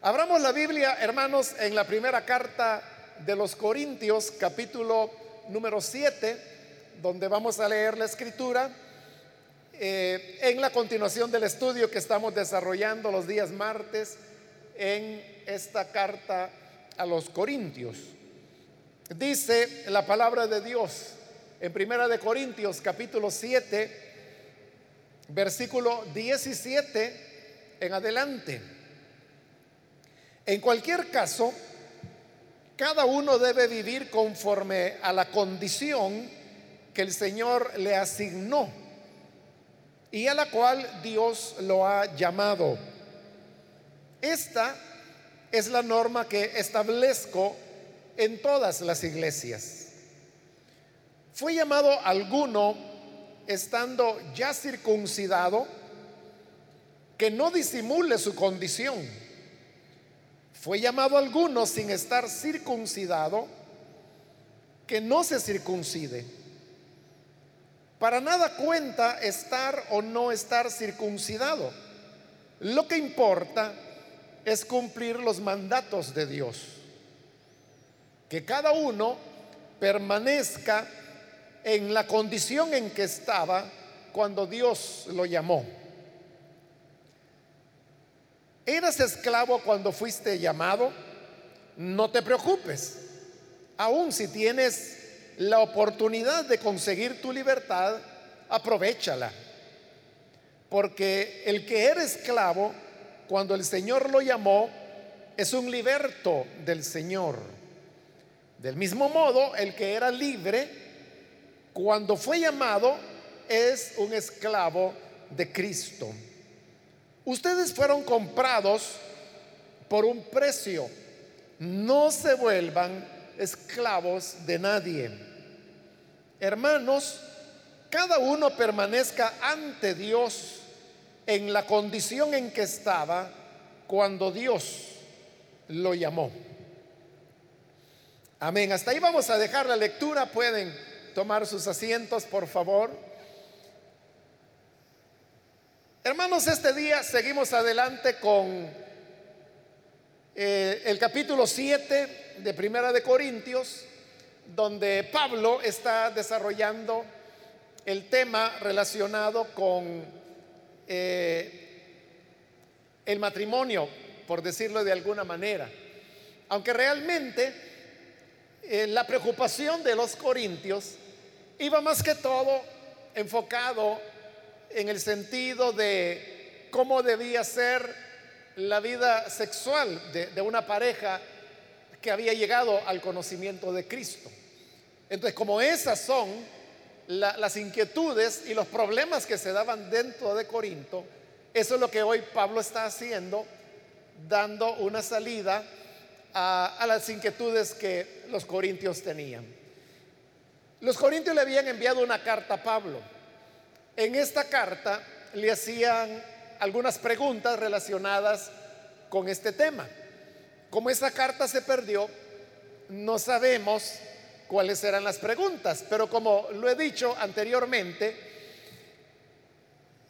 Abramos la Biblia, hermanos, en la primera carta de los Corintios, capítulo número 7, donde vamos a leer la escritura eh, en la continuación del estudio que estamos desarrollando los días martes en esta carta a los Corintios. Dice la palabra de Dios en Primera de Corintios capítulo 7, versículo 17 en adelante. En cualquier caso, cada uno debe vivir conforme a la condición que el Señor le asignó y a la cual Dios lo ha llamado. Esta es la norma que establezco en todas las iglesias. Fue llamado alguno estando ya circuncidado que no disimule su condición fue llamado alguno sin estar circuncidado, que no se circuncide. Para nada cuenta estar o no estar circuncidado. Lo que importa es cumplir los mandatos de Dios. Que cada uno permanezca en la condición en que estaba cuando Dios lo llamó. ¿Eras esclavo cuando fuiste llamado? No te preocupes. Aún si tienes la oportunidad de conseguir tu libertad, aprovechala. Porque el que era esclavo, cuando el Señor lo llamó, es un liberto del Señor. Del mismo modo, el que era libre, cuando fue llamado, es un esclavo de Cristo. Ustedes fueron comprados por un precio. No se vuelvan esclavos de nadie. Hermanos, cada uno permanezca ante Dios en la condición en que estaba cuando Dios lo llamó. Amén. Hasta ahí vamos a dejar la lectura. Pueden tomar sus asientos, por favor. Hermanos, este día seguimos adelante con eh, el capítulo 7 de Primera de Corintios, donde Pablo está desarrollando el tema relacionado con eh, el matrimonio, por decirlo de alguna manera. Aunque realmente eh, la preocupación de los corintios iba más que todo enfocado en el sentido de cómo debía ser la vida sexual de, una pareja que había llegado al conocimiento de Cristo. Entonces, como esas son las inquietudes y los problemas que se daban dentro de Corinto, eso es lo que hoy Pablo está haciendo, dando una salida a, las inquietudes que los corintios tenían. Los corintios le habían enviado una carta a Pablo en esta carta le hacían algunas preguntas relacionadas con este tema. Como esa carta se perdió, no sabemos cuáles eran las preguntas, pero como lo he dicho anteriormente,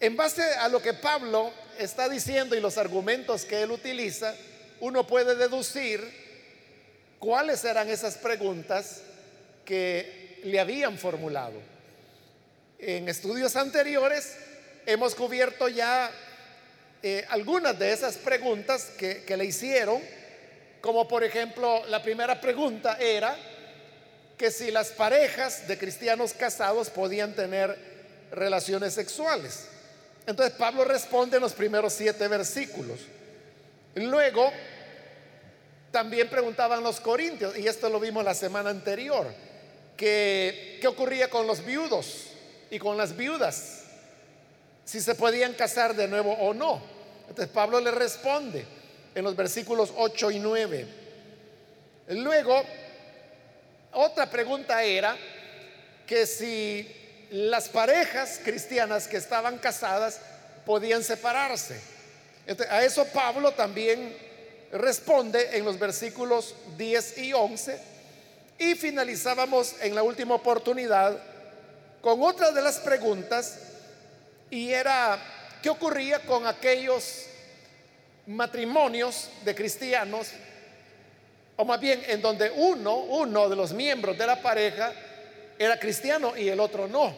en base a lo que Pablo está diciendo y los argumentos que él utiliza, uno puede deducir cuáles eran esas preguntas que le habían formulado. En estudios anteriores hemos cubierto ya eh, algunas de esas preguntas que, que le hicieron, como por ejemplo la primera pregunta era que si las parejas de cristianos casados podían tener relaciones sexuales. Entonces Pablo responde en los primeros siete versículos. Luego, también preguntaban los corintios, y esto lo vimos la semana anterior, que qué ocurría con los viudos y con las viudas, si se podían casar de nuevo o no. Entonces Pablo le responde en los versículos 8 y 9. Luego, otra pregunta era que si las parejas cristianas que estaban casadas podían separarse. a eso Pablo también responde en los versículos 10 y 11 y finalizábamos en la última oportunidad con otra de las preguntas y era, ¿qué ocurría con aquellos matrimonios de cristianos, o más bien en donde uno, uno de los miembros de la pareja era cristiano y el otro no.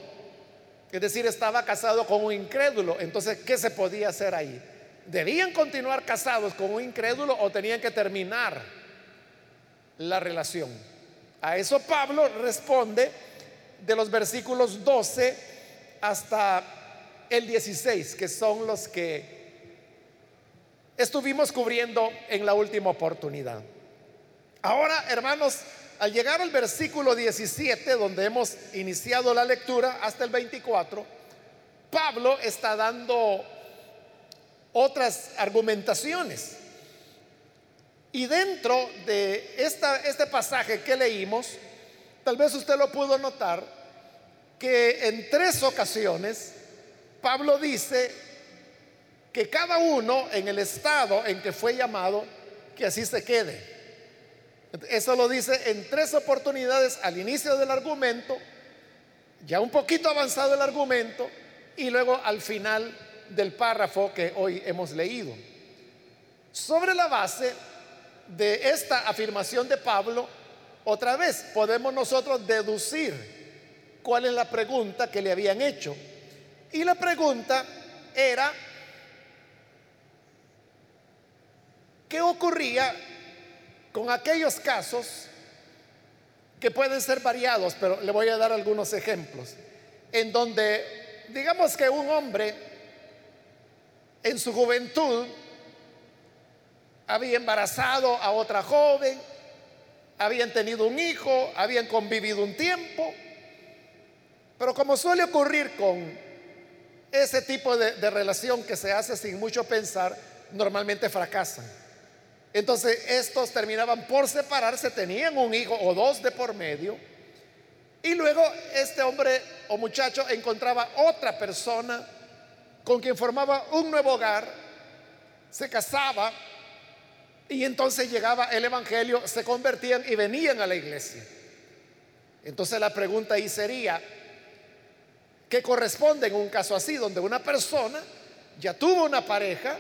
Es decir, estaba casado con un incrédulo. Entonces, ¿qué se podía hacer ahí? ¿Debían continuar casados con un incrédulo o tenían que terminar la relación? A eso Pablo responde de los versículos 12 hasta el 16, que son los que estuvimos cubriendo en la última oportunidad. Ahora, hermanos, al llegar al versículo 17, donde hemos iniciado la lectura, hasta el 24, Pablo está dando otras argumentaciones. Y dentro de esta, este pasaje que leímos, tal vez usted lo pudo notar, que en tres ocasiones Pablo dice que cada uno en el estado en que fue llamado, que así se quede. Eso lo dice en tres oportunidades al inicio del argumento, ya un poquito avanzado el argumento, y luego al final del párrafo que hoy hemos leído. Sobre la base de esta afirmación de Pablo, otra vez podemos nosotros deducir cuál es la pregunta que le habían hecho. Y la pregunta era, ¿qué ocurría con aquellos casos que pueden ser variados, pero le voy a dar algunos ejemplos, en donde digamos que un hombre en su juventud había embarazado a otra joven, habían tenido un hijo, habían convivido un tiempo, pero como suele ocurrir con ese tipo de, relación que se hace sin mucho pensar, normalmente fracasan. Entonces estos terminaban por separarse, tenían un hijo o dos de por medio, y luego este hombre o muchacho encontraba otra persona con quien formaba un nuevo hogar, se casaba y entonces llegaba el Evangelio, se convertían y venían a la iglesia. Entonces la pregunta ahí sería, ¿qué corresponde en un caso así, donde una persona ya tuvo una pareja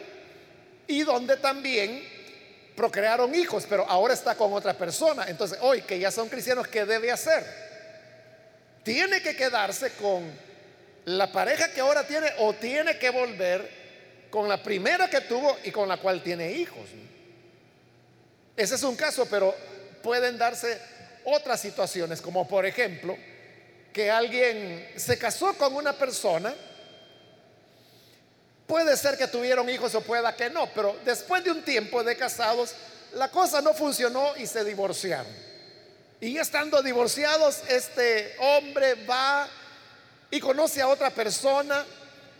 y donde también procrearon hijos, pero ahora está con otra persona. Entonces, hoy que ya son cristianos, ¿qué debe hacer? Tiene que quedarse con la pareja que ahora tiene o tiene que volver con la primera que tuvo y con la cual tiene hijos. Ese es un caso, pero pueden darse otras situaciones, como por ejemplo, que alguien se casó con una persona, Puede ser que tuvieron hijos o pueda que no, pero después de un tiempo de casados, la cosa no funcionó y se divorciaron. Y estando divorciados, este hombre va y conoce a otra persona.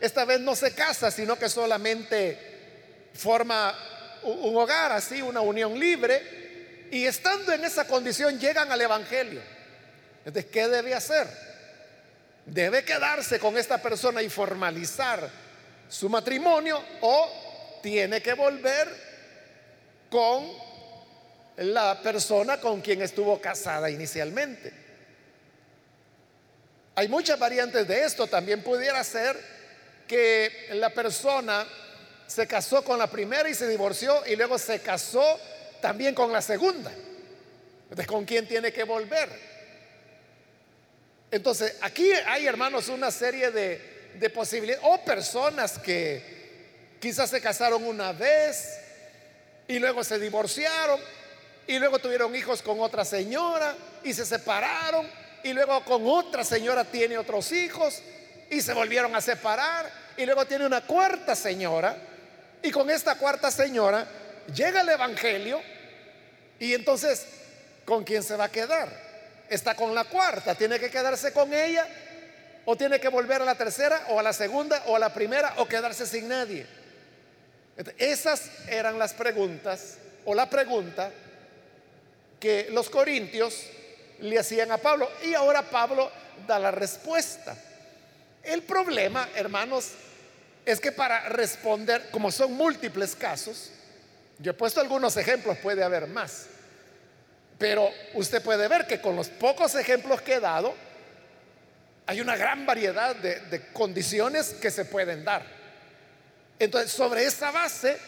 Esta vez no se casa, sino que solamente forma un hogar así, una unión libre. Y estando en esa condición llegan al Evangelio. Entonces, ¿qué debe hacer? Debe quedarse con esta persona y formalizar su matrimonio o tiene que volver con la persona con quien estuvo casada inicialmente. Hay muchas variantes de esto. También pudiera ser que la persona se casó con la primera y se divorció y luego se casó también con la segunda. Entonces, ¿con quién tiene que volver? Entonces, aquí hay, hermanos, una serie de, de posibilidades, o personas que quizás se casaron una vez y luego se divorciaron y luego tuvieron hijos con otra señora y se separaron y luego con otra señora tiene otros hijos y se volvieron a separar y luego tiene una cuarta señora y con esta cuarta señora llega el Evangelio y entonces ¿con quién se va a quedar? Está con la cuarta, tiene que quedarse con ella o tiene que volver a la tercera o a la segunda o a la primera o quedarse sin nadie. Esas eran las preguntas o la pregunta que los corintios le hacían a Pablo. Y ahora Pablo da la respuesta. El problema, hermanos, es que para responder, como son múltiples casos, yo he puesto algunos ejemplos, puede haber más. Pero usted puede ver que con los pocos ejemplos que he dado, hay una gran variedad de, condiciones que se pueden dar. Entonces, sobre esa base,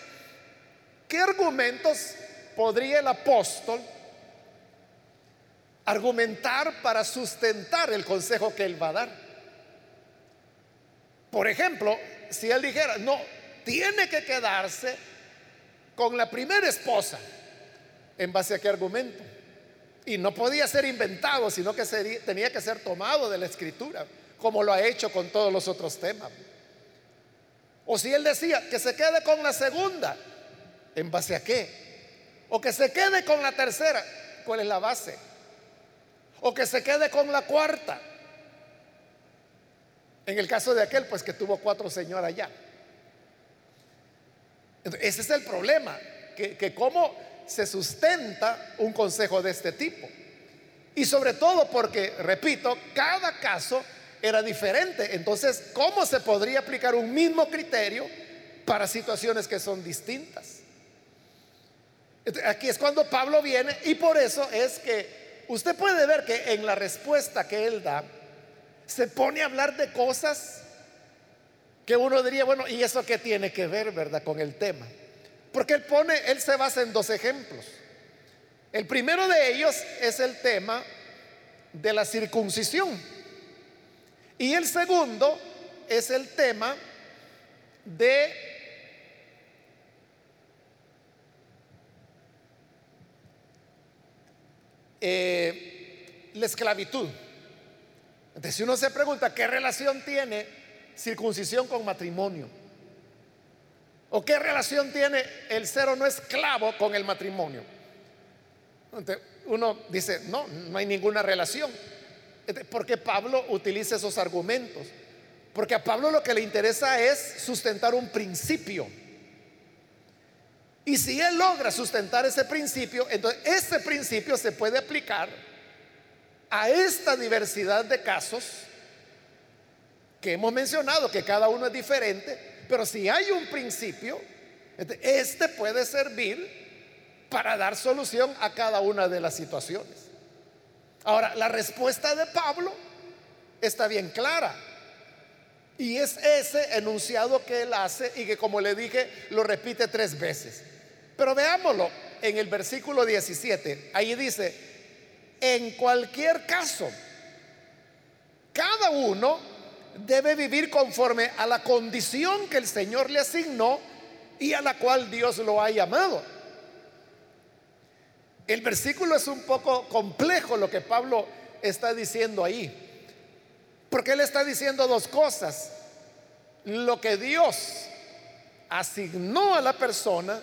¿qué argumentos podría el apóstol argumentar para sustentar el consejo que él va a dar? Por ejemplo, si él dijera, no, tiene que quedarse con la primera esposa, ¿en base a qué argumento? Y no podía ser inventado, sino que tenía que ser tomado de la escritura, como lo ha hecho con todos los otros temas. O si él decía que se quede con la segunda, ¿en base a qué? O que se quede con la tercera, ¿cuál es la base? O que se quede con la cuarta. En el caso de aquel, pues que tuvo cuatro señoras ya. ese es el problema, que, que cómo se sustenta un consejo de este tipo. Y sobre todo porque, repito, cada caso era diferente. Entonces, ¿cómo se podría aplicar un mismo criterio para situaciones que son distintas? Aquí es cuando Pablo viene y por eso es que usted puede ver que en la respuesta que él da se pone a hablar de cosas que uno diría, bueno, ¿y eso qué tiene que ver, verdad, con el tema? Porque él pone, él se basa en dos ejemplos. El primero de ellos es el tema de la circuncisión. Y el segundo es el tema de eh, la esclavitud. Entonces, si uno se pregunta qué relación tiene circuncisión con matrimonio, o qué relación tiene el ser o no esclavo con el matrimonio, uno dice, no, no hay ninguna relación. Porque Pablo utiliza esos argumentos. Porque a Pablo lo que le interesa es sustentar un principio. Y si él logra sustentar ese principio, entonces ese principio se puede aplicar a esta diversidad de casos que hemos mencionado, que cada uno es diferente, pero si hay un principio, este puede servir para dar solución a cada una de las situaciones. Ahora, la respuesta de Pablo está bien clara. Y es ese enunciado que él hace y que como le dije, lo repite tres veces. Pero veámoslo en el versículo 17. Ahí dice, en cualquier caso, cada uno debe vivir conforme a la condición que el Señor le asignó y a la cual Dios lo ha llamado. El versículo es un poco complejo lo que Pablo está diciendo ahí. Porque él está diciendo dos cosas. Lo que Dios asignó a la persona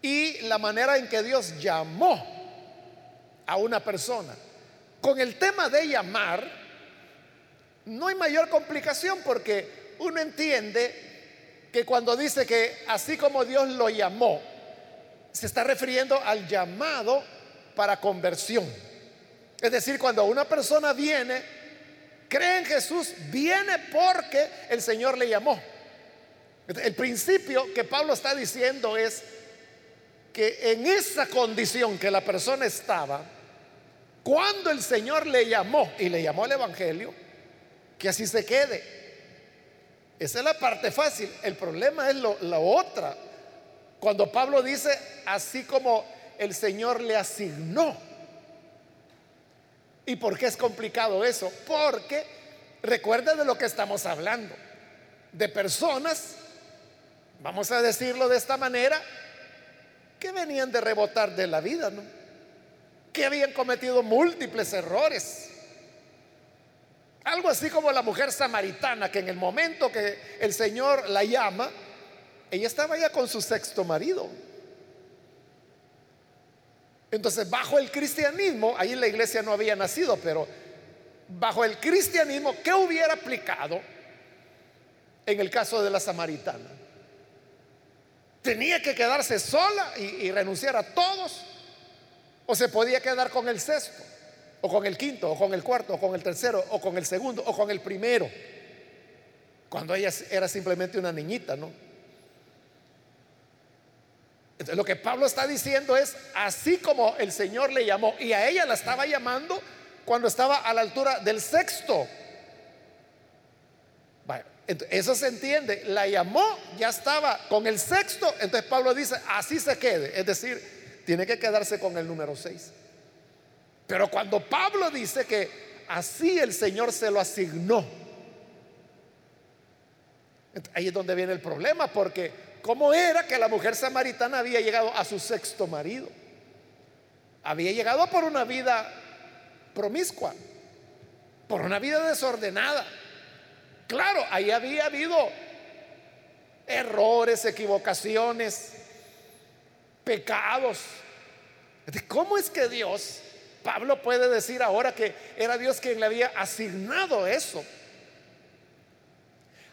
y la manera en que Dios llamó a una persona. Con el tema de llamar, no hay mayor complicación porque uno entiende que cuando dice que así como Dios lo llamó, se está refiriendo al llamado para conversión. Es decir, cuando una persona viene, cree en Jesús, viene porque el Señor le llamó. El principio que Pablo está diciendo es que en esa condición que la persona estaba, cuando el Señor le llamó y le llamó al Evangelio, que así se quede. Esa es la parte fácil. El problema es lo, la otra cuando Pablo dice, así como el Señor le asignó. ¿Y por qué es complicado eso? Porque recuerda de lo que estamos hablando. De personas, vamos a decirlo de esta manera, que venían de rebotar de la vida, ¿no? Que habían cometido múltiples errores. Algo así como la mujer samaritana, que en el momento que el Señor la llama, ella estaba ya con su sexto marido. Entonces, bajo el cristianismo, ahí la iglesia no había nacido, pero bajo el cristianismo, ¿qué hubiera aplicado en el caso de la samaritana? ¿Tenía que quedarse sola y, y renunciar a todos? ¿O se podía quedar con el sexto? ¿O con el quinto? ¿O con el cuarto? ¿O con el tercero? ¿O con el segundo? ¿O con el primero? Cuando ella era simplemente una niñita, ¿no? lo que Pablo está diciendo es, así como el Señor le llamó, y a ella la estaba llamando cuando estaba a la altura del sexto. eso se entiende. La llamó, ya estaba con el sexto. Entonces Pablo dice, así se quede. Es decir, tiene que quedarse con el número 6. Pero cuando Pablo dice que así el Señor se lo asignó, ahí es donde viene el problema, porque ¿cómo era que la mujer samaritana había llegado a su sexto marido? Había llegado por una vida promiscua, por una vida desordenada. Claro, ahí había habido errores, equivocaciones, pecados. ¿Cómo es que Dios, Pablo puede decir ahora que era Dios quien le había asignado eso?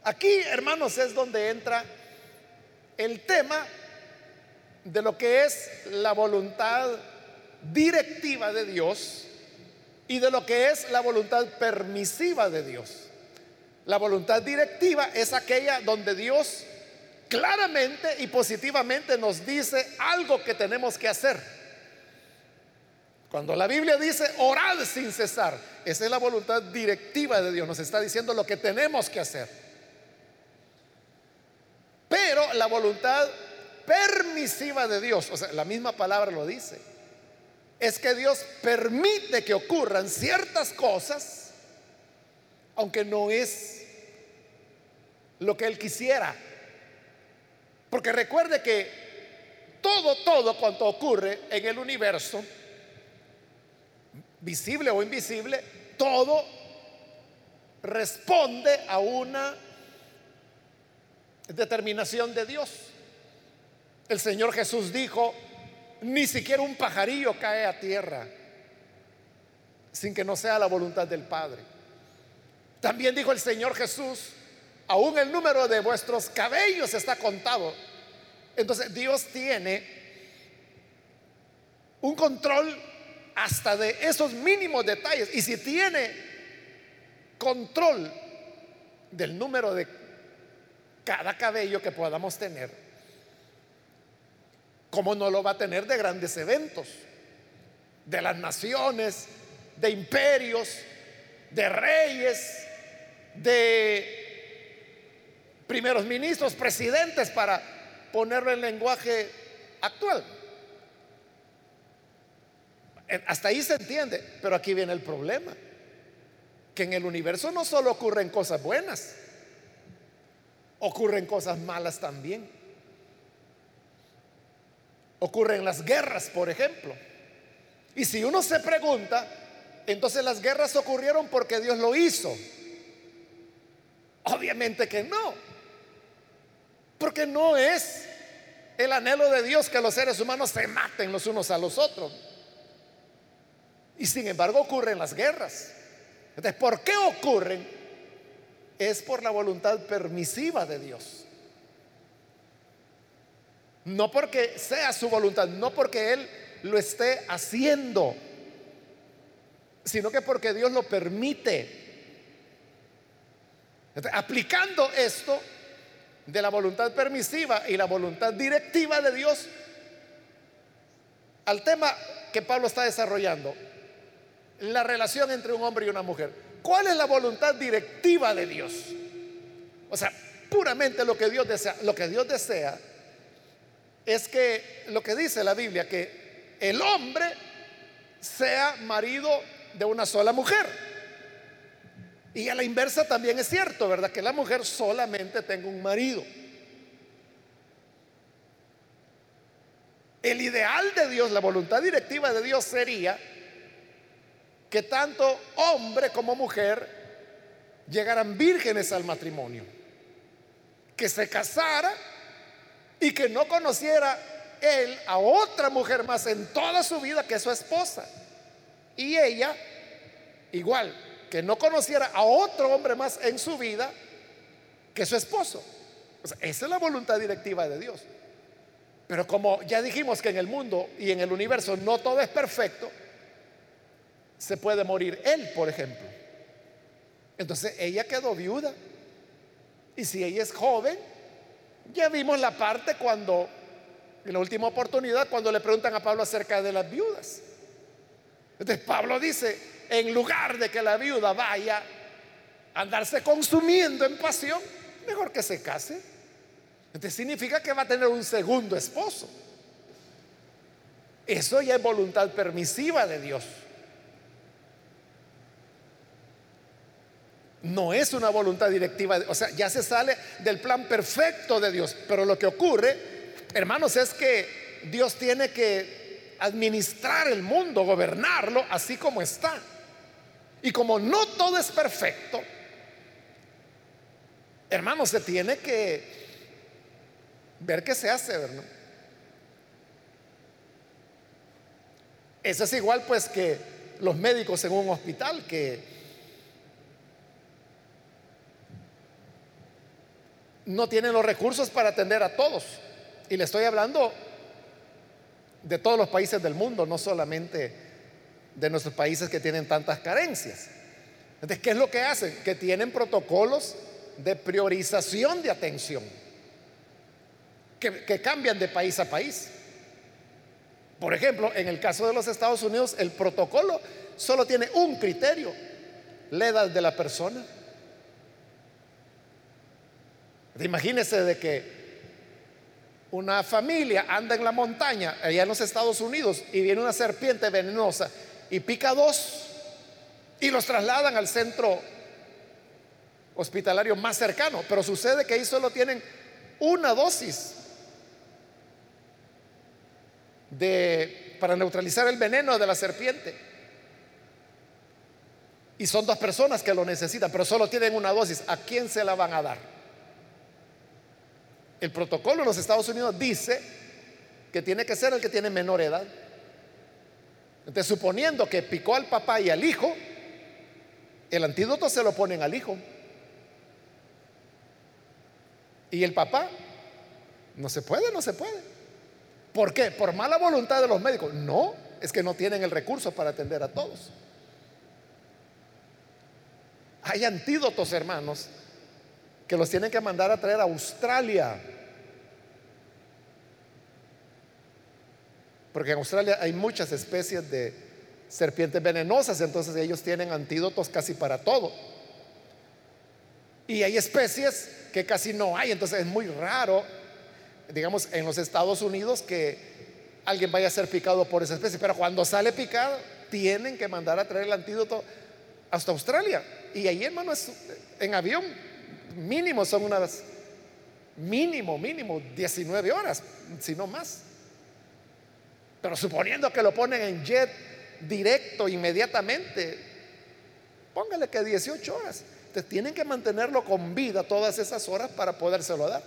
Aquí, hermanos, es donde entra el tema de lo que es la voluntad directiva de Dios y de lo que es la voluntad permisiva de Dios. La voluntad directiva es aquella donde Dios claramente y positivamente nos dice algo que tenemos que hacer. Cuando la Biblia dice orad sin cesar, esa es la voluntad directiva de Dios, nos está diciendo lo que tenemos que hacer. Pero la voluntad permisiva de Dios, o sea, la misma palabra lo dice, es que Dios permite que ocurran ciertas cosas, aunque no es lo que Él quisiera. Porque recuerde que todo, todo cuanto ocurre en el universo, visible o invisible, todo responde a una determinación de Dios. El Señor Jesús dijo, ni siquiera un pajarillo cae a tierra sin que no sea la voluntad del Padre. También dijo el Señor Jesús, aún el número de vuestros cabellos está contado. Entonces Dios tiene un control hasta de esos mínimos detalles. Y si tiene control del número de cada cabello que podamos tener, ¿cómo no lo va a tener de grandes eventos? De las naciones, de imperios, de reyes, de primeros ministros, presidentes, para ponerlo en lenguaje actual. Hasta ahí se entiende, pero aquí viene el problema, que en el universo no solo ocurren cosas buenas, ocurren cosas malas también. Ocurren las guerras, por ejemplo. Y si uno se pregunta, entonces las guerras ocurrieron porque Dios lo hizo. Obviamente que no. Porque no es el anhelo de Dios que los seres humanos se maten los unos a los otros. Y sin embargo ocurren las guerras. Entonces, ¿por qué ocurren? Es por la voluntad permisiva de Dios. No porque sea su voluntad, no porque Él lo esté haciendo, sino que porque Dios lo permite. aplicando esto, de la voluntad permisiva y la voluntad directiva de Dios al tema que Pablo está desarrollando, la relación entre un hombre y una mujer. ¿Cuál es la voluntad directiva de Dios? O sea, puramente lo que Dios desea, lo que Dios desea es que lo que dice la Biblia que el hombre sea marido de una sola mujer. Y a la inversa también es cierto, ¿verdad? Que la mujer solamente tenga un marido. El ideal de Dios, la voluntad directiva de Dios sería que tanto hombre como mujer llegaran vírgenes al matrimonio, que se casara y que no conociera él a otra mujer más en toda su vida que su esposa. Y ella, igual, que no conociera a otro hombre más en su vida que su esposo. esa es la voluntad directiva de Dios. Pero como ya dijimos que en el mundo y en el universo no todo es perfecto, se puede morir él, por ejemplo. Entonces ella quedó viuda. Y si ella es joven, ya vimos la parte cuando, en la última oportunidad, cuando le preguntan a Pablo acerca de las viudas. Entonces Pablo dice, en lugar de que la viuda vaya a andarse consumiendo en pasión, mejor que se case. Entonces significa que va a tener un segundo esposo. Eso ya es voluntad permisiva de Dios. No es una voluntad directiva, o sea, ya se sale del plan perfecto de Dios. Pero lo que ocurre, hermanos, es que Dios tiene que administrar el mundo, gobernarlo así como está. Y como no todo es perfecto, hermanos, se tiene que ver qué se hace, ¿verdad? Eso es igual pues que los médicos en un hospital que no tienen los recursos para atender a todos. Y le estoy hablando de todos los países del mundo, no solamente de nuestros países que tienen tantas carencias. Entonces, ¿qué es lo que hacen? Que tienen protocolos de priorización de atención, que, cambian de país a país. Por ejemplo, en el caso de los Estados Unidos, el protocolo solo tiene un criterio, la edad de la persona. Imagínese de que una familia anda en la montaña, allá en los Estados Unidos, y viene una serpiente venenosa y pica dos y los trasladan al centro hospitalario más cercano. Pero sucede que ahí solo tienen una dosis de, para neutralizar el veneno de la serpiente. Y son dos personas que lo necesitan, pero solo tienen una dosis. ¿A quién se la van a dar? El protocolo de los Estados Unidos dice que tiene que ser el que tiene menor edad. Entonces, suponiendo que picó al papá y al hijo, el antídoto se lo ponen al hijo. Y el papá, no se puede, no se puede. ¿Por qué? ¿Por mala voluntad de los médicos? No, es que no tienen el recurso para atender a todos. Hay antídotos, hermanos, que los tienen que mandar a traer a Australia. Porque en Australia hay muchas especies de serpientes venenosas, entonces ellos tienen antídotos casi para todo. Y hay especies que casi no hay, entonces es muy raro, digamos, en los Estados Unidos que alguien vaya a ser picado por esa especie, pero cuando sale picado, tienen que mandar a traer el antídoto hasta Australia. Y ahí, hermano, es en avión mínimo son unas, mínimo, mínimo 19 horas, si no más. Pero suponiendo que lo ponen en jet directo inmediatamente, póngale que 18 horas. Entonces tienen que mantenerlo con vida todas esas horas para podérselo dar.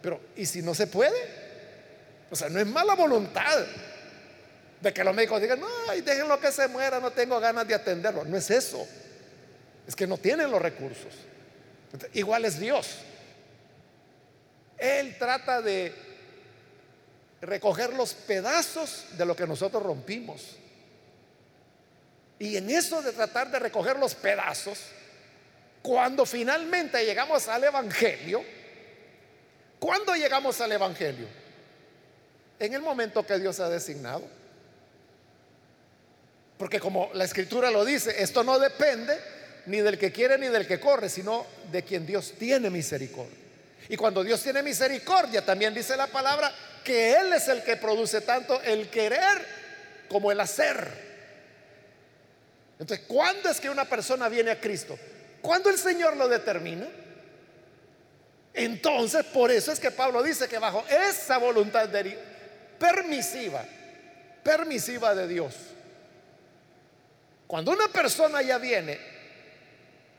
Pero, ¿y si no se puede? O sea, no es mala voluntad de que los médicos digan, no, déjenlo que se muera, no tengo ganas de atenderlo. No es eso. Es que no tienen los recursos. Igual es Dios. Él trata de recoger los pedazos de lo que nosotros rompimos. Y en eso de tratar de recoger los pedazos, cuando finalmente llegamos al Evangelio, ¿cuándo llegamos al Evangelio? En el momento que Dios ha designado. Porque como la escritura lo dice, esto no depende ni del que quiere ni del que corre, sino de quien Dios tiene misericordia. Y cuando Dios tiene misericordia, también dice la palabra que Él es el que produce tanto el querer como el hacer. Entonces, ¿cuándo es que una persona viene a Cristo? ¿Cuándo el Señor lo determina? Entonces, por eso es que Pablo dice que bajo esa voluntad permisiva, permisiva de Dios, cuando una persona ya viene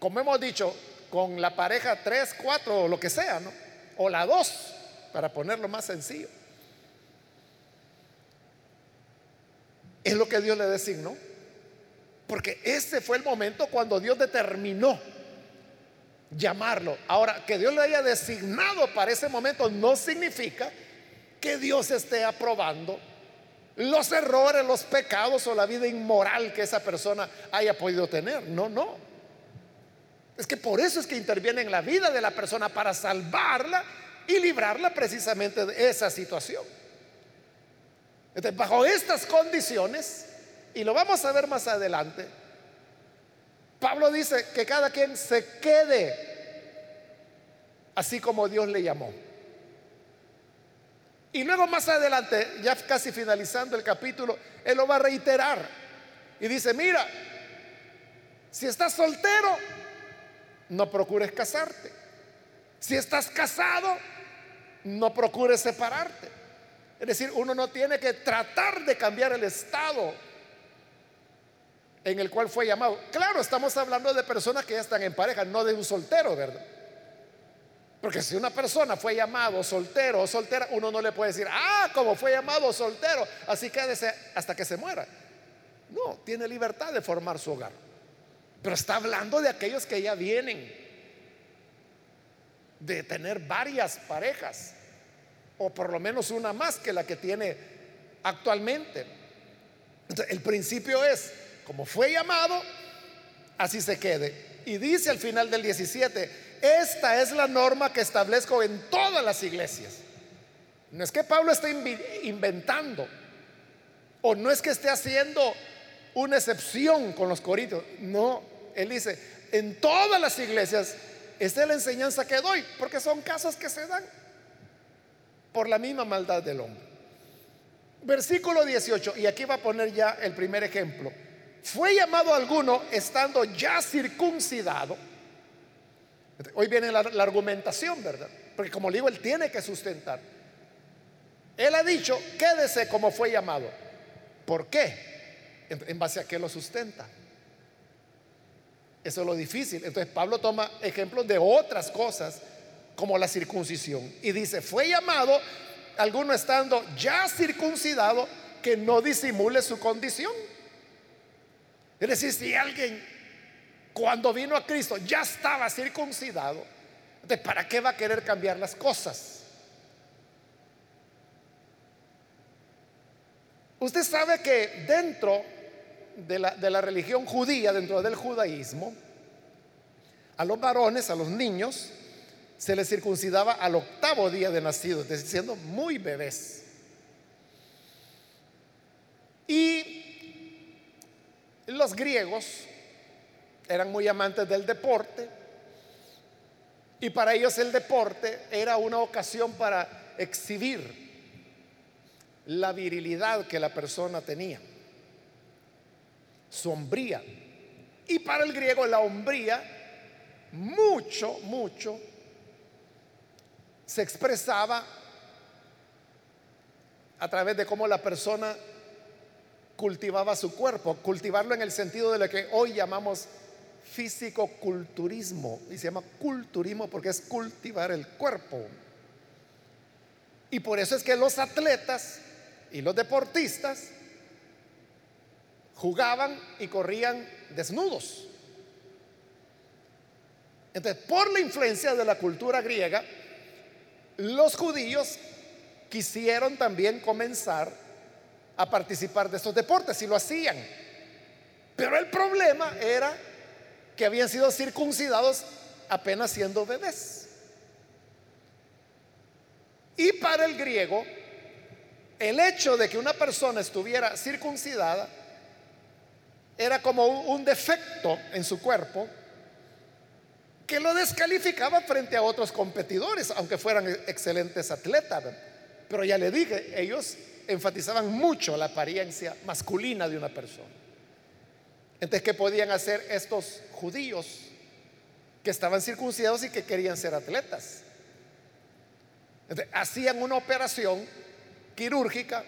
como hemos dicho, con la pareja 3, 4 o lo que sea, ¿no? O la 2, para ponerlo más sencillo. Es lo que Dios le designó. Porque ese fue el momento cuando Dios determinó llamarlo. Ahora, que Dios le haya designado para ese momento no significa que Dios esté aprobando los errores, los pecados o la vida inmoral que esa persona haya podido tener. No, no. Es que por eso es que interviene en la vida de la persona para salvarla y librarla precisamente de esa situación. Bajo estas condiciones, y lo vamos a ver más adelante, Pablo dice que cada quien se quede así como Dios le llamó. Y luego más adelante, ya casi finalizando el capítulo, él lo va a reiterar. Y dice, mira, si estás soltero, no procures casarte. Si estás casado, no procures separarte. Es decir, uno no tiene que tratar de cambiar el estado en el cual fue llamado. Claro, estamos hablando de personas que ya están en pareja, no de un soltero, ¿verdad? Porque si una persona fue llamado soltero o soltera, uno no le puede decir, ah, como fue llamado soltero, así quédese hasta que se muera. No, tiene libertad de formar su hogar. Pero está hablando de aquellos que ya vienen de tener varias parejas, o por lo menos una más que la que tiene actualmente. El principio es, como fue llamado, así se quede. Y dice al final del 17, esta es la norma que establezco en todas las iglesias. No es que Pablo esté inventando, o no es que esté haciendo una excepción con los corintios. No, él dice, en todas las iglesias, esta es la enseñanza que doy, porque son casos que se dan por la misma maldad del hombre. Versículo 18, y aquí va a poner ya el primer ejemplo. Fue llamado alguno estando ya circuncidado Hoy viene la, argumentación, ¿verdad? Porque como le digo, él tiene que sustentar. Él ha dicho, quédese como fue llamado. ¿Por qué? En base a qué lo sustenta. Eso es lo difícil. Entonces Pablo toma ejemplos de otras cosas como la circuncisión. Y dice, fue llamado alguno estando ya circuncidado que no disimule su condición. Es decir, si alguien cuando vino a Cristo ya estaba circuncidado, ¿de para qué va a querer cambiar las cosas? Usted sabe que dentro de la, religión judía, dentro del judaísmo, a los varones, a los niños, se les circuncidaba al octavo día de nacido, siendo muy bebés. Y los griegos eran muy amantes del deporte y para ellos el deporte era una ocasión para exhibir la virilidad que la persona tenía, su hombría. Y para el griego la hombría, mucho, mucho, se expresaba a través de cómo la persona cultivaba su cuerpo, cultivarlo en el sentido de lo que hoy llamamos físico-culturismo. Y se llama culturismo porque es cultivar el cuerpo. Y por eso es que los atletas y los deportistas jugaban y corrían desnudos. Entonces, por la influencia de la cultura griega, los judíos quisieron también comenzar a participar de estos deportes y lo hacían. Pero el problema era que habían sido circuncidados apenas siendo bebés. Y para el griego, el hecho de que una persona estuviera circuncidada era como un defecto en su cuerpo que lo descalificaba frente a otros competidores, aunque fueran excelentes atletas. Pero ya le dije, ellos enfatizaban mucho la apariencia masculina de una persona. Entonces, ¿qué podían hacer estos judíos que estaban circuncidados y que querían ser atletas? hacían una operación quirúrgica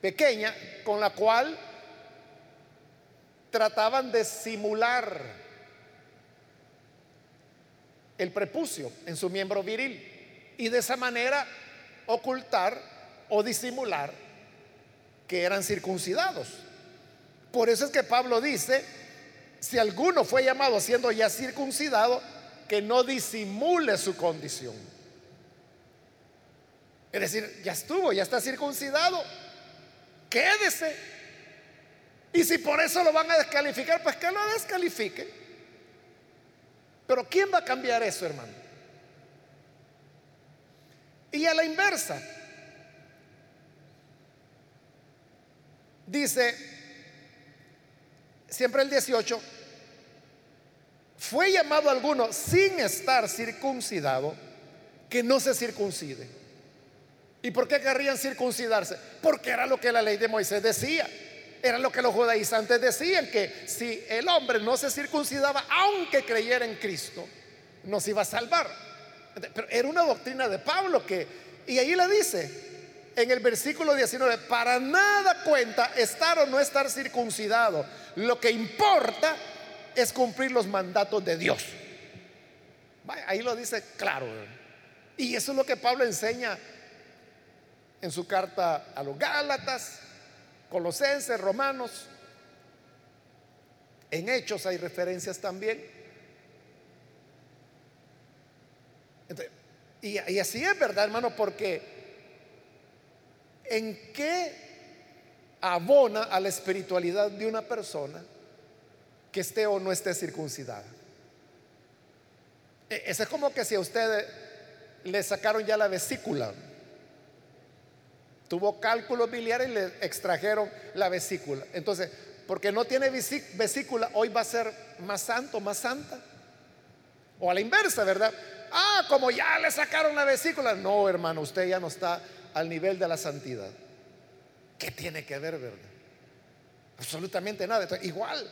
pequeña con la cual trataban de simular el prepucio en su miembro viril y de esa manera ocultar o disimular que eran circuncidados. Por eso es que Pablo dice, si alguno fue llamado siendo ya circuncidado, que no disimule su condición. Es decir, ya estuvo, ya está circuncidado, quédese. Y si por eso lo van a descalificar, pues que lo descalifique. Pero ¿quién va a cambiar eso, hermano? Y a la inversa, dice Siempre el 18. fue llamado alguno sin estar circuncidado que no se circuncide. ¿Y por qué querrían circuncidarse? Porque era lo que la ley de Moisés decía. Era lo que los judaizantes decían, que si el hombre no se circuncidaba, aunque creyera en Cristo, no se iba a salvar. Pero era una doctrina de Pablo que, y ahí le dice, en el versículo 19, para nada cuenta estar o no estar circuncidado. Lo que importa es cumplir los mandatos de Dios. ahí lo dice claro. Y eso es lo que Pablo enseña en su carta a los Gálatas, Colosenses, Romanos. En Hechos hay referencias también. y, así es verdad, hermano, porque ¿En qué abona a la espiritualidad de una persona que esté o no esté circuncidada? E, Ese es como que si a usted le sacaron ya la vesícula. Tuvo cálculos biliares y le extrajeron la vesícula. Entonces, porque no tiene vesícula, hoy va a ser más santo, más santa. O a la inversa, ¿verdad? Ah, como ya le sacaron la vesícula. No, hermano, usted ya no está al nivel de la santidad. ¿Qué tiene que ver, verdad? Absolutamente nada. igual,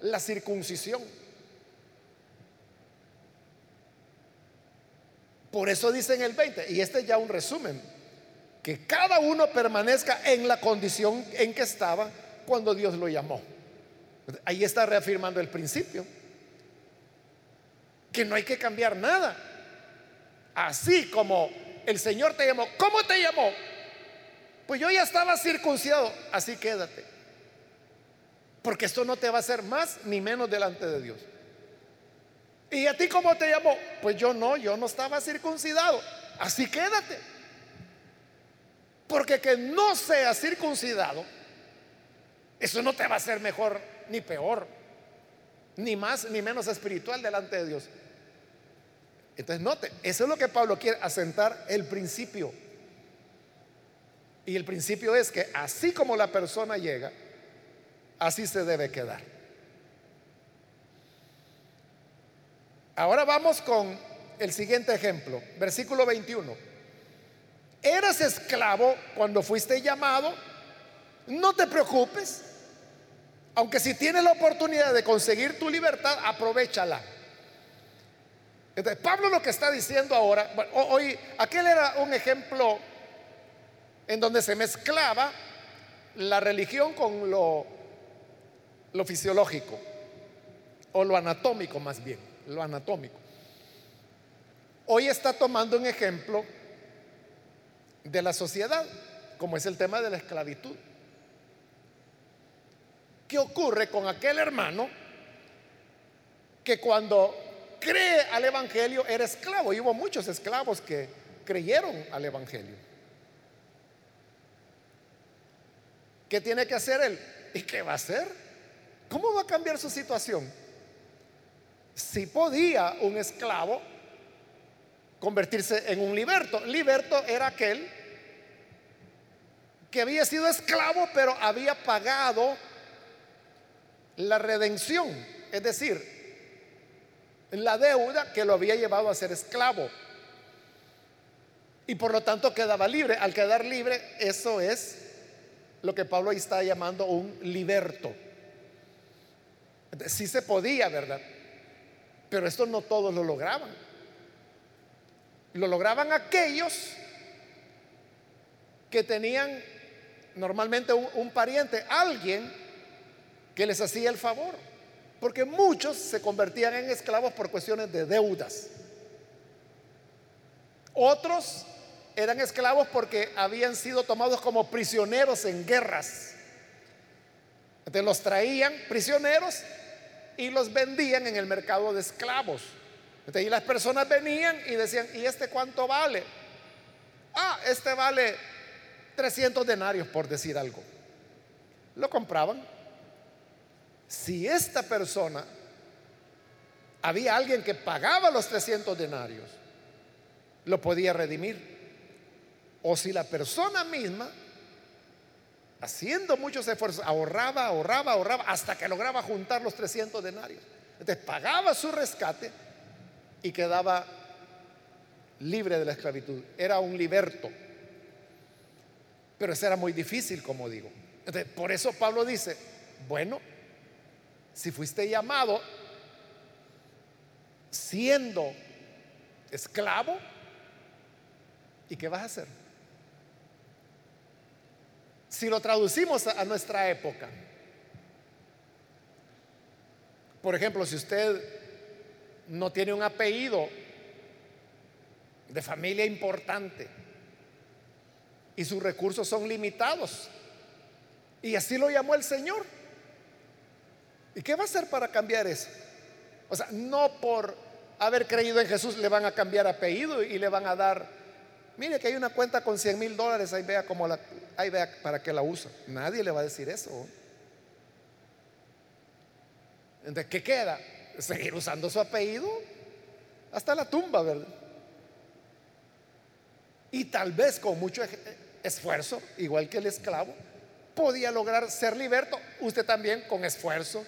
la circuncisión. Por eso dice en el 20, y este es ya un resumen, que cada uno permanezca en la condición en que estaba cuando Dios lo llamó. Ahí está reafirmando el principio, que no hay que cambiar nada. Así como el Señor te llamó. ¿Cómo te llamó? Pues yo ya estaba circuncidado, así quédate. Porque esto no te va a hacer más ni menos delante de Dios. ¿Y a ti cómo te llamó? Pues yo no, yo no estaba circuncidado, así quédate. Porque que no sea circuncidado, eso no te va a hacer mejor ni peor, ni más ni menos espiritual delante de Dios. Entonces, note, eso es lo que Pablo quiere asentar el principio. Y el principio es que así como la persona llega, así se debe quedar. Ahora vamos con el siguiente ejemplo, versículo 21. Eras esclavo cuando fuiste llamado, no te preocupes, aunque si tienes la oportunidad de conseguir tu libertad, aprovechala. Entonces, Pablo lo que está diciendo ahora, hoy, aquel era un ejemplo en donde se mezclaba la religión con lo, lo fisiológico, o lo anatómico más bien, lo anatómico. Hoy está tomando un ejemplo de la sociedad, como es el tema de la esclavitud. ¿Qué ocurre con aquel hermano que cuando cree al Evangelio era esclavo. Y hubo muchos esclavos que creyeron al Evangelio. ¿Qué tiene que hacer él? ¿Y qué va a hacer? ¿Cómo va a cambiar su situación? Si podía un esclavo convertirse en un liberto. Liberto era aquel que había sido esclavo, pero había pagado la redención. Es decir, la deuda que lo había llevado a ser esclavo. Y por lo tanto quedaba libre. Al quedar libre, eso es lo que Pablo ahí está llamando un liberto. Sí se podía, ¿verdad? Pero esto no todos lo lograban. Lo lograban aquellos que tenían normalmente un, pariente, alguien que les hacía el favor. Porque muchos se convertían en esclavos por cuestiones de deudas. Otros eran esclavos porque habían sido tomados como prisioneros en guerras. Entonces los traían prisioneros y los vendían en el mercado de esclavos. Y las personas venían y decían, ¿y este cuánto vale? Ah, este vale 300 denarios por decir algo. Lo compraban si esta persona había alguien que pagaba los 300 denarios, lo podía redimir. O si la persona misma, haciendo muchos esfuerzos, ahorraba, ahorraba, ahorraba, hasta que lograba juntar los 300 denarios. Entonces pagaba su rescate y quedaba libre de la esclavitud. Era un liberto. Pero eso era muy difícil, como digo. Por eso Pablo dice, bueno, si fuiste llamado siendo esclavo, ¿y qué vas a hacer? Si lo traducimos a nuestra época, por ejemplo, si usted no tiene un apellido de familia importante y sus recursos son limitados, y así lo llamó el Señor, ¿y qué va a hacer para cambiar eso? O sea, no por haber creído en Jesús le van a cambiar apellido y le van a dar, mire que hay una cuenta con 100 mil dólares, ahí vea cómo la, ahí vea para qué la usa. Nadie le va a decir eso. Entonces, ¿qué queda? Seguir usando su apellido hasta la tumba, ¿verdad? Y tal vez con mucho esfuerzo, igual que el esclavo, podía lograr ser liberto. Usted también con esfuerzo,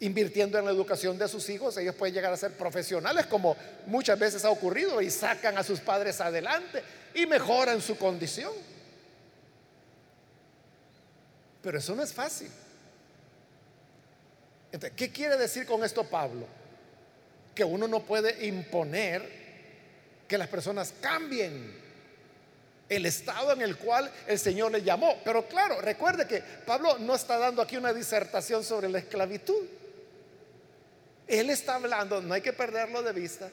invirtiendo en la educación de sus hijos, ellos pueden llegar a ser profesionales, como muchas veces ha ocurrido, y sacan a sus padres adelante y mejoran su condición. Pero eso no es fácil. Entonces, ¿qué quiere decir con esto Pablo? Que uno no puede imponer que las personas cambien el estado en el cual el Señor le llamó. Pero claro, recuerde que Pablo no está dando aquí una disertación sobre la esclavitud. Él está hablando, no hay que perderlo de vista,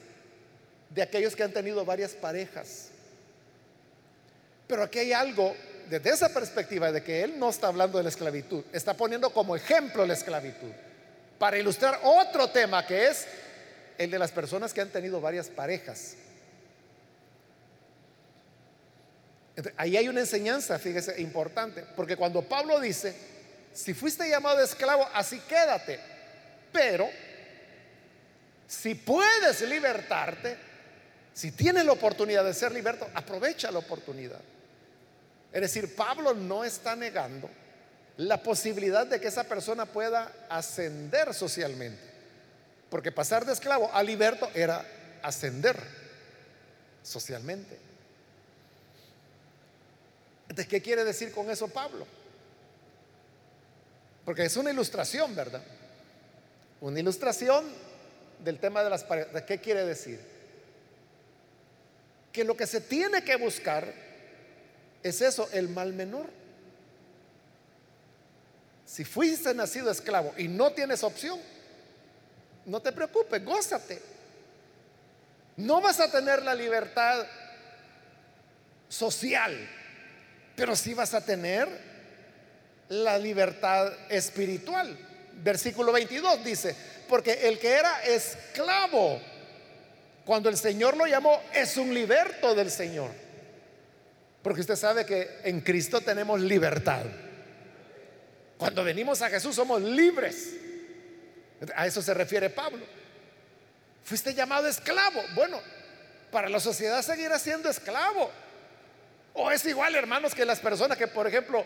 de aquellos que han tenido varias parejas. Pero aquí hay algo desde esa perspectiva de que él no está hablando de la esclavitud, está poniendo como ejemplo la esclavitud, para ilustrar otro tema que es el de las personas que han tenido varias parejas. Ahí hay una enseñanza, fíjese, importante, porque cuando Pablo dice, si fuiste llamado esclavo, así quédate, pero si puedes libertarte, si tienes la oportunidad de ser liberto, aprovecha la oportunidad. Es decir, Pablo no está negando la posibilidad de que esa persona pueda ascender socialmente. Porque pasar de esclavo a liberto era ascender socialmente. Entonces, ¿qué quiere decir con eso Pablo? Porque es una ilustración, ¿verdad? Una ilustración del tema de las parejas. ¿Qué quiere decir? Que lo que se tiene que buscar es eso, el mal menor. Si fuiste nacido esclavo y no tienes opción, no te preocupes, gózate. No vas a tener la libertad social, pero sí vas a tener la libertad espiritual. Versículo 22 dice, porque el que era esclavo, cuando el Señor lo llamó, es un liberto del Señor. Porque usted sabe que en Cristo tenemos libertad. Cuando venimos a Jesús somos libres. A eso se refiere Pablo. Fuiste llamado esclavo. Bueno, para la sociedad seguirá siendo esclavo. O es igual, hermanos, que las personas que, por ejemplo,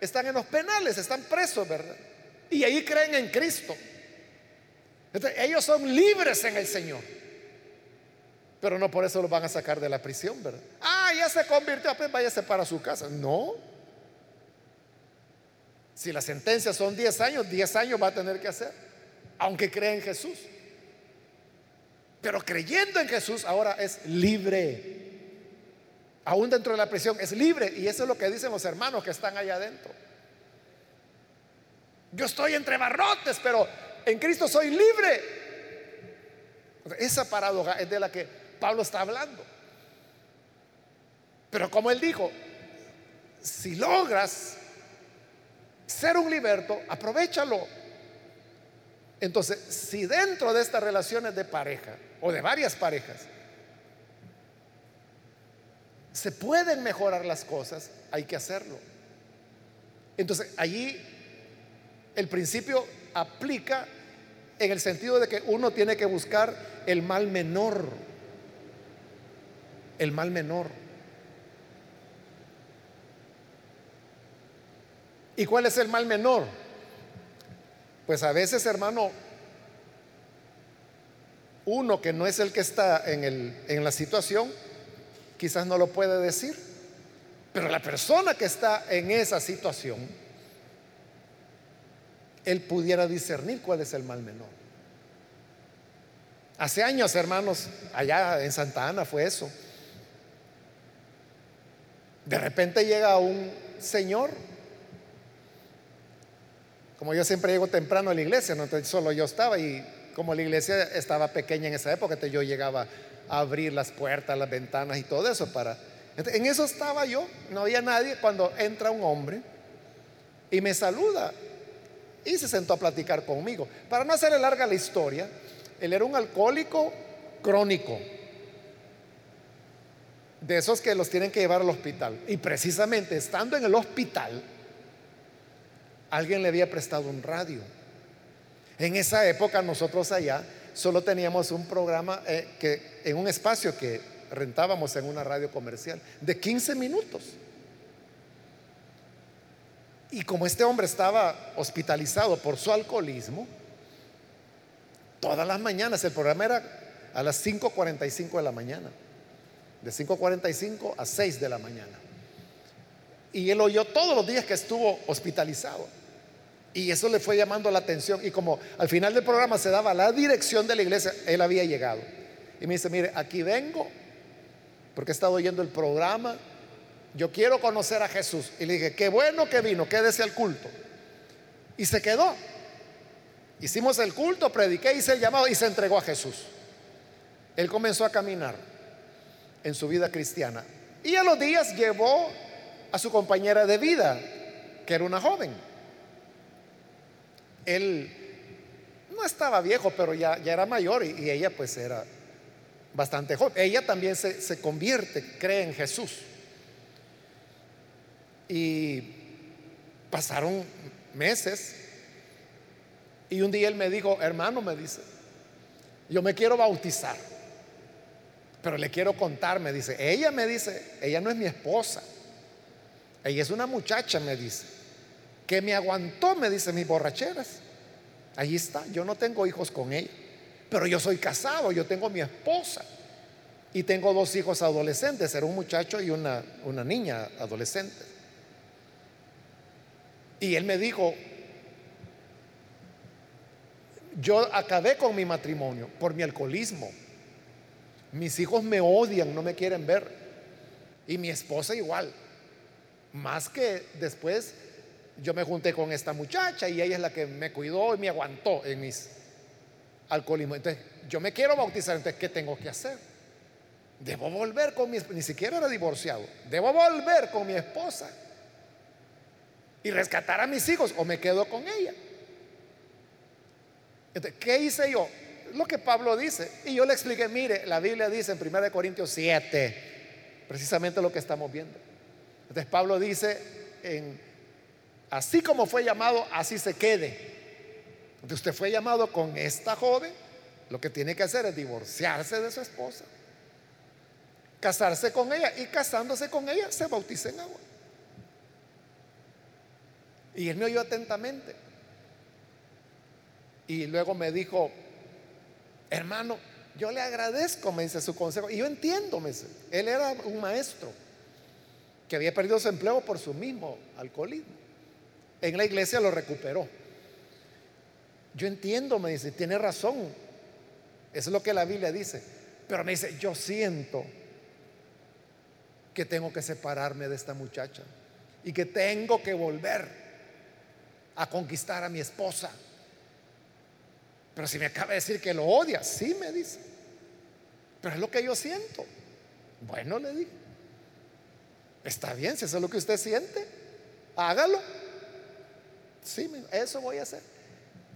están en los penales, están presos, ¿verdad? Y ahí creen en Cristo ellos son libres en el Señor. Pero no por eso los van a sacar de la prisión, ¿verdad? Ah, ya se convirtió, pues váyase para su casa. No. Si la sentencia son 10 años, 10 años va a tener que hacer, aunque cree en Jesús. Pero creyendo en Jesús ahora es libre. Aún dentro de la prisión es libre. Y eso es lo que dicen los hermanos que están allá adentro. Yo estoy entre barrotes, pero en Cristo soy libre. Esa paradoja es de la que Pablo está hablando. Pero como él dijo, si logras ser un liberto, aprovechalo. Entonces, si dentro de estas relaciones de pareja o de varias parejas se pueden mejorar las cosas, hay que hacerlo. Entonces, allí el principio aplica en el sentido de que uno tiene que buscar el mal menor. El mal menor. ¿Y cuál es el mal menor? Pues a veces, hermano, Uno que no es el que está en, el, en la situación, quizás no lo puede decir, pero la persona que está en esa situación, él pudiera discernir cuál es el mal menor. Hace años, hermanos, allá en Santa Ana fue eso. De repente llega un señor, como yo siempre llego temprano a la iglesia, no solo yo estaba y como la iglesia estaba pequeña en esa época, entonces yo llegaba abrir las puertas, las ventanas y todo eso para... en eso estaba yo, no había nadie cuando entra un hombre y me saluda y se sentó a platicar conmigo. Para no hacerle larga la historia, él era un alcohólico crónico, de esos que los tienen que llevar al hospital. Y precisamente estando en el hospital, alguien le había prestado un radio. En esa época nosotros allá solo teníamos un programa eh, que en un espacio que rentábamos en una radio comercial de 15 minutos. Y como este hombre estaba hospitalizado por su alcoholismo, todas las mañanas el programa era a las 5.45 de la mañana, de 5.45 a 6 de la mañana. Y él oyó todos los días que estuvo hospitalizado. Y eso le fue llamando la atención. Y como al final del programa se daba la dirección de la iglesia, él había llegado. Y me dice, mire, aquí vengo porque he estado oyendo el programa. Yo quiero conocer a Jesús. Y le dije, qué bueno que vino, quédese al culto. Y se quedó. Hicimos el culto, prediqué, hice el llamado y se entregó a Jesús. Él comenzó a caminar en su vida cristiana. Y a los días llevó a su compañera de vida, que era una joven. Él no estaba viejo, pero ya, era mayor y, ella pues era bastante joven. Ella también se, se convierte, cree en Jesús. Y pasaron meses y un día él me dijo, hermano, me dice, yo me quiero bautizar, pero le quiero contar, me dice, ella me dice, ella no es mi esposa, ella es una muchacha, me dice, que me aguantó, me dice, mis borracheras. Ahí está, yo no tengo hijos con ella, pero yo soy casado, yo tengo mi esposa y tengo dos hijos adolescentes, era un muchacho y una, una niña adolescente. Y él me dijo, yo acabé con mi matrimonio por mi alcoholismo. Mis hijos me odian, no me quieren ver. Y mi esposa igual. Más que después yo me junté con esta muchacha y ella es la que me cuidó y me aguantó en mis alcoholismos. Entonces, yo me quiero bautizar, entonces, ¿qué tengo que hacer? Debo volver con mi ni siquiera era divorciado. Debo volver con mi esposa y rescatar a mis hijos o me quedo con ella. Entonces, ¿qué hice yo? Lo que Pablo dice. Y yo le expliqué, mire, la Biblia dice en 1 Corintios 7, precisamente lo que estamos viendo. Entonces Pablo dice, en, así como fue llamado, así se quede. Usted fue llamado con esta joven, lo que tiene que hacer es divorciarse de su esposa, casarse con ella y casándose con ella se bautiza en agua. Y él me oyó atentamente. Y luego me dijo, hermano, yo le agradezco, me dice su consejo. Y yo entiendo, me dice, él era un maestro que había perdido su empleo por su mismo alcoholismo. En la iglesia lo recuperó. Yo entiendo, me dice, tiene razón. Es lo que la Biblia dice. Pero me dice, yo siento que tengo que separarme de esta muchacha y que tengo que volver a conquistar a mi esposa. Pero si me acaba de decir que lo odia, sí me dice. Pero es lo que yo siento. Bueno, le dije. Está bien, si eso es lo que usted siente, hágalo. Sí, eso voy a hacer.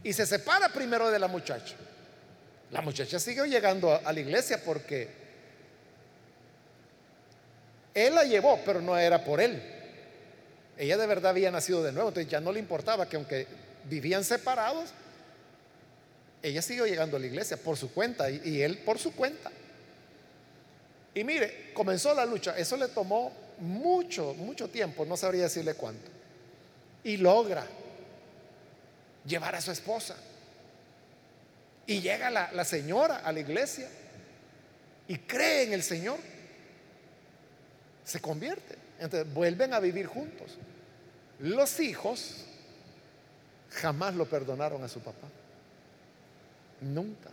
Y se separa primero de la muchacha. La muchacha siguió llegando a, la iglesia porque él la llevó, pero no era por él. Ella de verdad había nacido de nuevo, entonces ya no le importaba que aunque vivían separados, ella siguió llegando a la iglesia por su cuenta y, él por su cuenta. Y mire, comenzó la lucha. Eso le tomó mucho, mucho tiempo, no sabría decirle cuánto. Y logra llevar a su esposa. Y llega la, la señora a la iglesia y cree en el Señor. Se convierte. Entonces vuelven a vivir juntos. Los hijos jamás lo perdonaron a su papá. Nunca.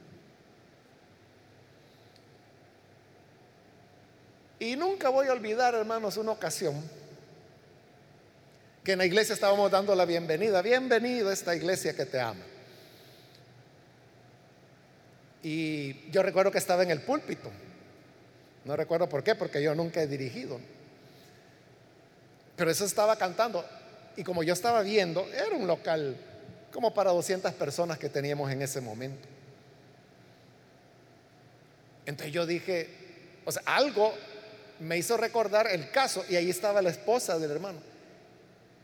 Y nunca voy a olvidar, hermanos, una ocasión que en la iglesia estábamos dando la bienvenida. Bienvenido a esta iglesia que te ama. Y yo recuerdo que estaba en el púlpito. No recuerdo por qué, porque yo nunca he dirigido. Pero eso estaba cantando. Y como yo estaba viendo, era un local como para 200 personas que teníamos en ese momento. Entonces yo dije, o sea, algo me hizo recordar el caso y ahí estaba la esposa del hermano.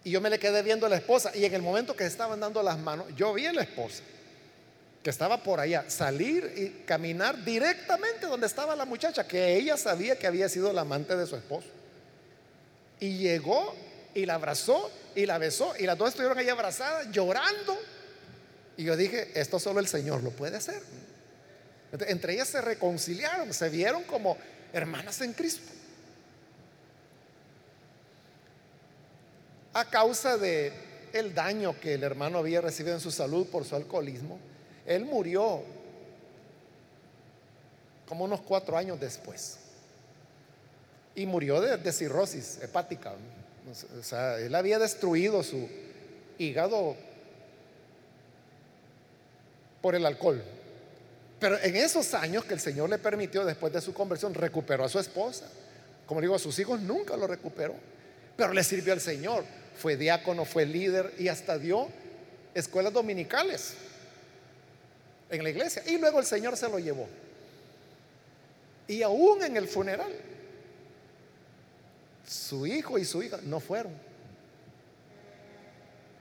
Y yo me le quedé viendo a la esposa y en el momento que estaban dando las manos, yo vi a la esposa que estaba por allá, salir y caminar directamente donde estaba la muchacha, que ella sabía que había sido la amante de su esposo. Y llegó y la abrazó y la besó y las dos estuvieron ahí abrazadas llorando. Y yo dije, esto solo el Señor lo puede hacer. entre ellas se reconciliaron, se vieron como hermanas en Cristo. A causa de el daño que el hermano había recibido en su salud por su alcoholismo, él murió como unos cuatro años después. Y murió de, cirrosis hepática. O sea, él había destruido su hígado por el alcohol. Pero en esos años que el Señor le permitió, después de su conversión, recuperó a su esposa. Como digo, a sus hijos nunca lo recuperó. Pero le sirvió al Señor. Fue diácono, fue líder y hasta dio escuelas dominicales en la iglesia. Y luego el Señor se lo llevó. Y aún en el funeral, su hijo y su hija no fueron.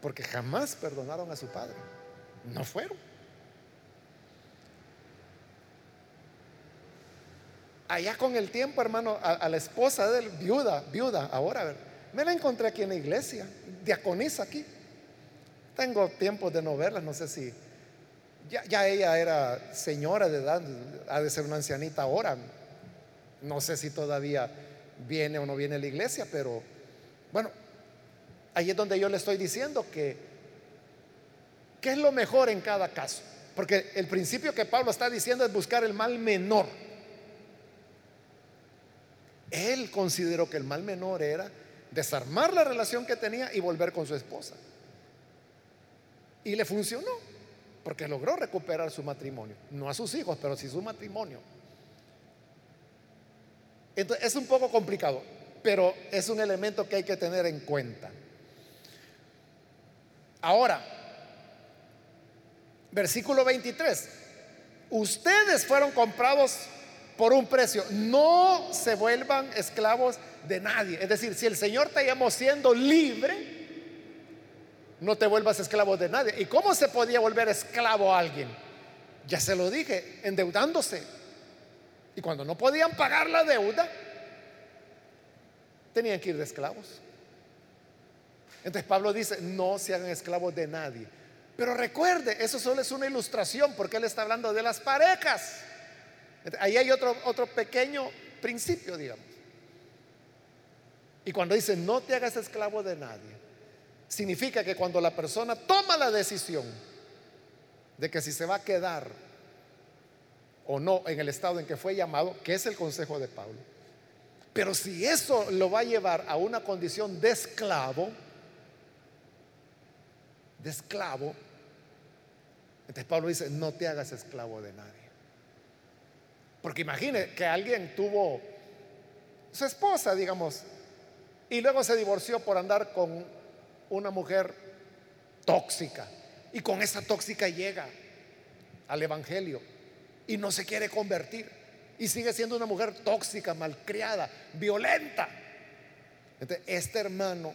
Porque jamás perdonaron a su padre. No fueron. Allá con el tiempo, hermano, a, la esposa de él, viuda, viuda, ahora, me la encontré aquí en la iglesia, diaconisa aquí. Tengo tiempo de no verla, no sé si ya, ella era señora de edad, ha de ser una ancianita ahora. No sé si todavía viene o no viene a la iglesia, pero bueno, ahí es donde yo le estoy diciendo que, ¿qué es lo mejor en cada caso? Porque el principio que Pablo está diciendo es buscar el mal menor. Él consideró que el mal menor era desarmar la relación que tenía y volver con su esposa. Y le funcionó porque logró recuperar su matrimonio. No a sus hijos, pero sí su matrimonio. Entonces es un poco complicado, pero es un elemento que hay que tener en cuenta. Ahora, versículo 23. Ustedes fueron comprados por un precio. No se vuelvan esclavos de nadie. Es decir, si el Señor te llamó siendo libre, no te vuelvas esclavo de nadie. ¿Y cómo se podía volver esclavo a alguien? Ya se lo dije, endeudándose. Y cuando no podían pagar la deuda, tenían que ir de esclavos. Entonces Pablo dice, no se hagan esclavos de nadie. Pero recuerde, eso solo es una ilustración porque él está hablando de las parejas. Ahí hay otro, otro pequeño principio, digamos. Y cuando dice, no te hagas esclavo de nadie, significa que cuando la persona toma la decisión de que si se va a quedar o no en el estado en que fue llamado, que es el consejo de Pablo, pero si eso lo va a llevar a una condición de esclavo, de esclavo, entonces Pablo dice, no te hagas esclavo de nadie. Porque imagine que alguien tuvo su esposa, digamos, y luego se divorció por andar con una mujer tóxica y con esa tóxica llega al Evangelio y no se quiere convertir y sigue siendo una mujer tóxica, malcriada, violenta. Entonces, este hermano,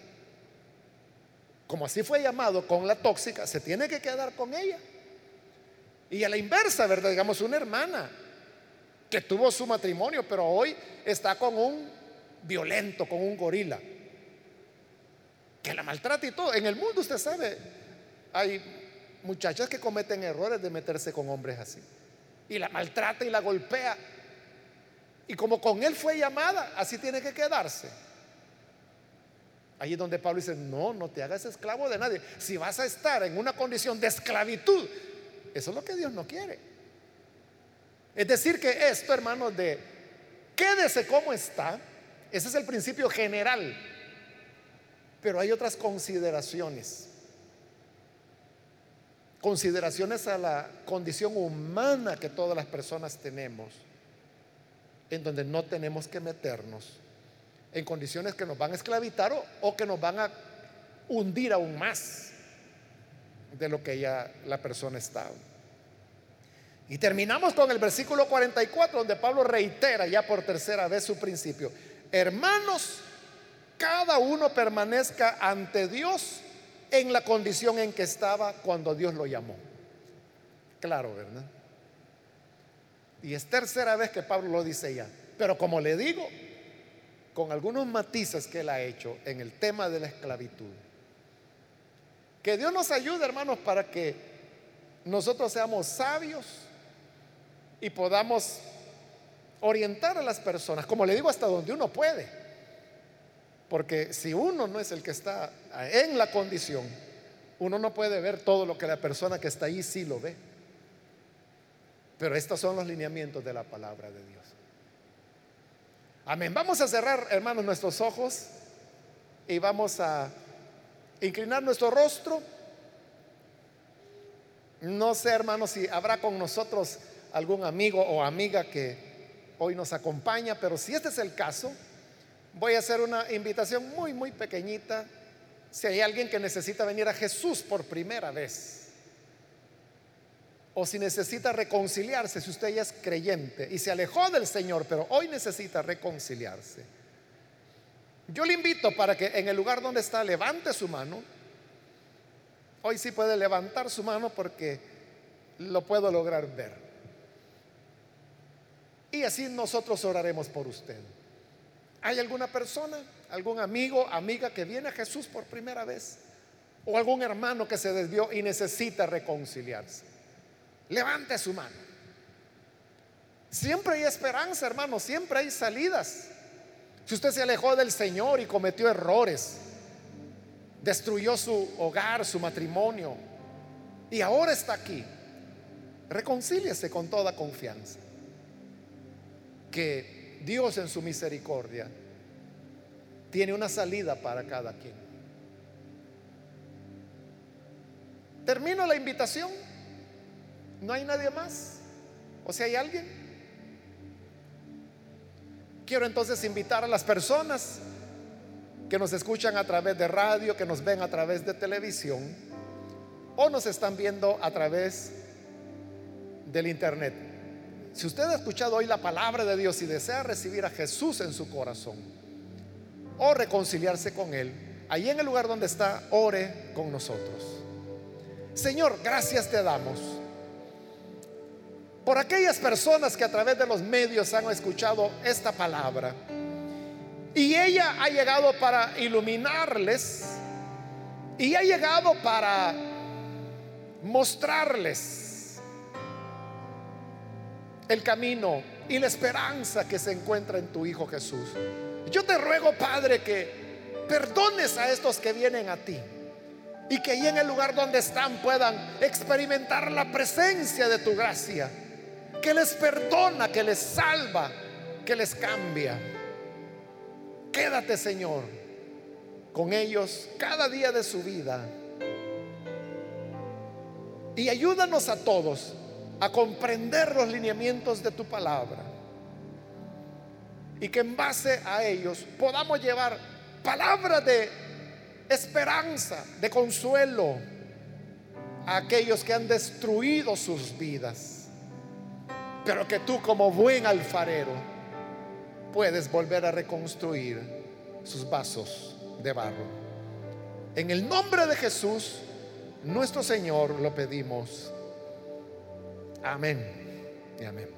como así fue llamado con la tóxica, se tiene que quedar con ella. Y a la inversa, ¿verdad? Digamos, una hermana que tuvo su matrimonio, pero hoy está con un violento, con un gorila que la maltrata y todo. En el mundo usted sabe, hay muchachas que cometen errores de meterse con hombres así. Y la maltrata y la golpea. Y como con él fue llamada, así tiene que quedarse. Ahí es donde Pablo dice, no, no te hagas esclavo de nadie. Si vas a estar en una condición de esclavitud, eso es lo que Dios no quiere. Es decir, que esto, hermanos, de quédese como está, ese es el principio general. Pero hay otras consideraciones. Consideraciones a la condición humana que todas las personas tenemos, en donde no tenemos que meternos en condiciones que nos van a esclavitar o, que nos van a hundir aún más de lo que ya la persona está. Y terminamos con el versículo 44, donde Pablo reitera ya por tercera vez su principio. Hermanos, cada uno permanezca ante Dios en la condición en que estaba cuando Dios lo llamó. Claro, ¿verdad? Y es tercera vez que Pablo lo dice ya. Pero como le digo, con algunos matices que él ha hecho en el tema de la esclavitud. Que Dios nos ayude, hermanos, para que nosotros seamos sabios y podamos orientar a las personas, como le digo, hasta donde uno puede. Porque si uno no es el que está en la condición, uno no puede ver todo lo que la persona que está ahí sí lo ve. Pero estos son los lineamientos de la palabra de Dios. Amén. Vamos a cerrar, hermanos, nuestros ojos y vamos a inclinar nuestro rostro. No sé, hermanos, si habrá con nosotros algún amigo o amiga que hoy nos acompaña, pero si este es el caso, voy a hacer una invitación muy, muy pequeñita. Si hay alguien que necesita venir a Jesús por primera vez, o si necesita reconciliarse, si usted ya es creyente y se alejó del Señor, pero hoy necesita reconciliarse. Yo le invito para que en el lugar donde está levante su mano. Hoy sí puede levantar su mano porque lo puedo lograr ver. Y así nosotros oraremos por usted. ¿Hay alguna persona, algún amigo, amiga que viene a Jesús por primera vez? ¿O algún hermano que se desvió y necesita reconciliarse? Levante su mano. Siempre hay esperanza, hermano, siempre hay salidas. Si usted se alejó del Señor y cometió errores, destruyó su hogar, su matrimonio, y ahora está aquí, reconcíliese con toda confianza. Que Dios en su misericordia tiene una salida para cada quien. Termino la invitación. ¿No hay nadie más? ¿O si hay alguien? Quiero entonces invitar a las personas que nos escuchan a través de radio, que nos ven a través de televisión o nos están viendo a través del internet. Si usted ha escuchado hoy la palabra de Dios y desea recibir a Jesús en su corazón o reconciliarse con Él, ahí en el lugar donde está, ore con nosotros. Señor, gracias te damos por aquellas personas que a través de los medios han escuchado esta palabra. Y ella ha llegado para iluminarles y ha llegado para mostrarles el camino y la esperanza que se encuentra en tu Hijo Jesús. Yo te ruego, Padre, que perdones a estos que vienen a ti y que ahí en el lugar donde están puedan experimentar la presencia de tu gracia que les perdona, que les salva, que les cambia. Quédate, Señor, con ellos cada día de su vida. Y ayúdanos a todos a comprender los lineamientos de tu palabra. Y que en base a ellos podamos llevar palabras de esperanza, de consuelo a aquellos que han destruido sus vidas pero que tú como buen alfarero puedes volver a reconstruir sus vasos de barro. En el nombre de Jesús, nuestro Señor, lo pedimos. Amén y amén.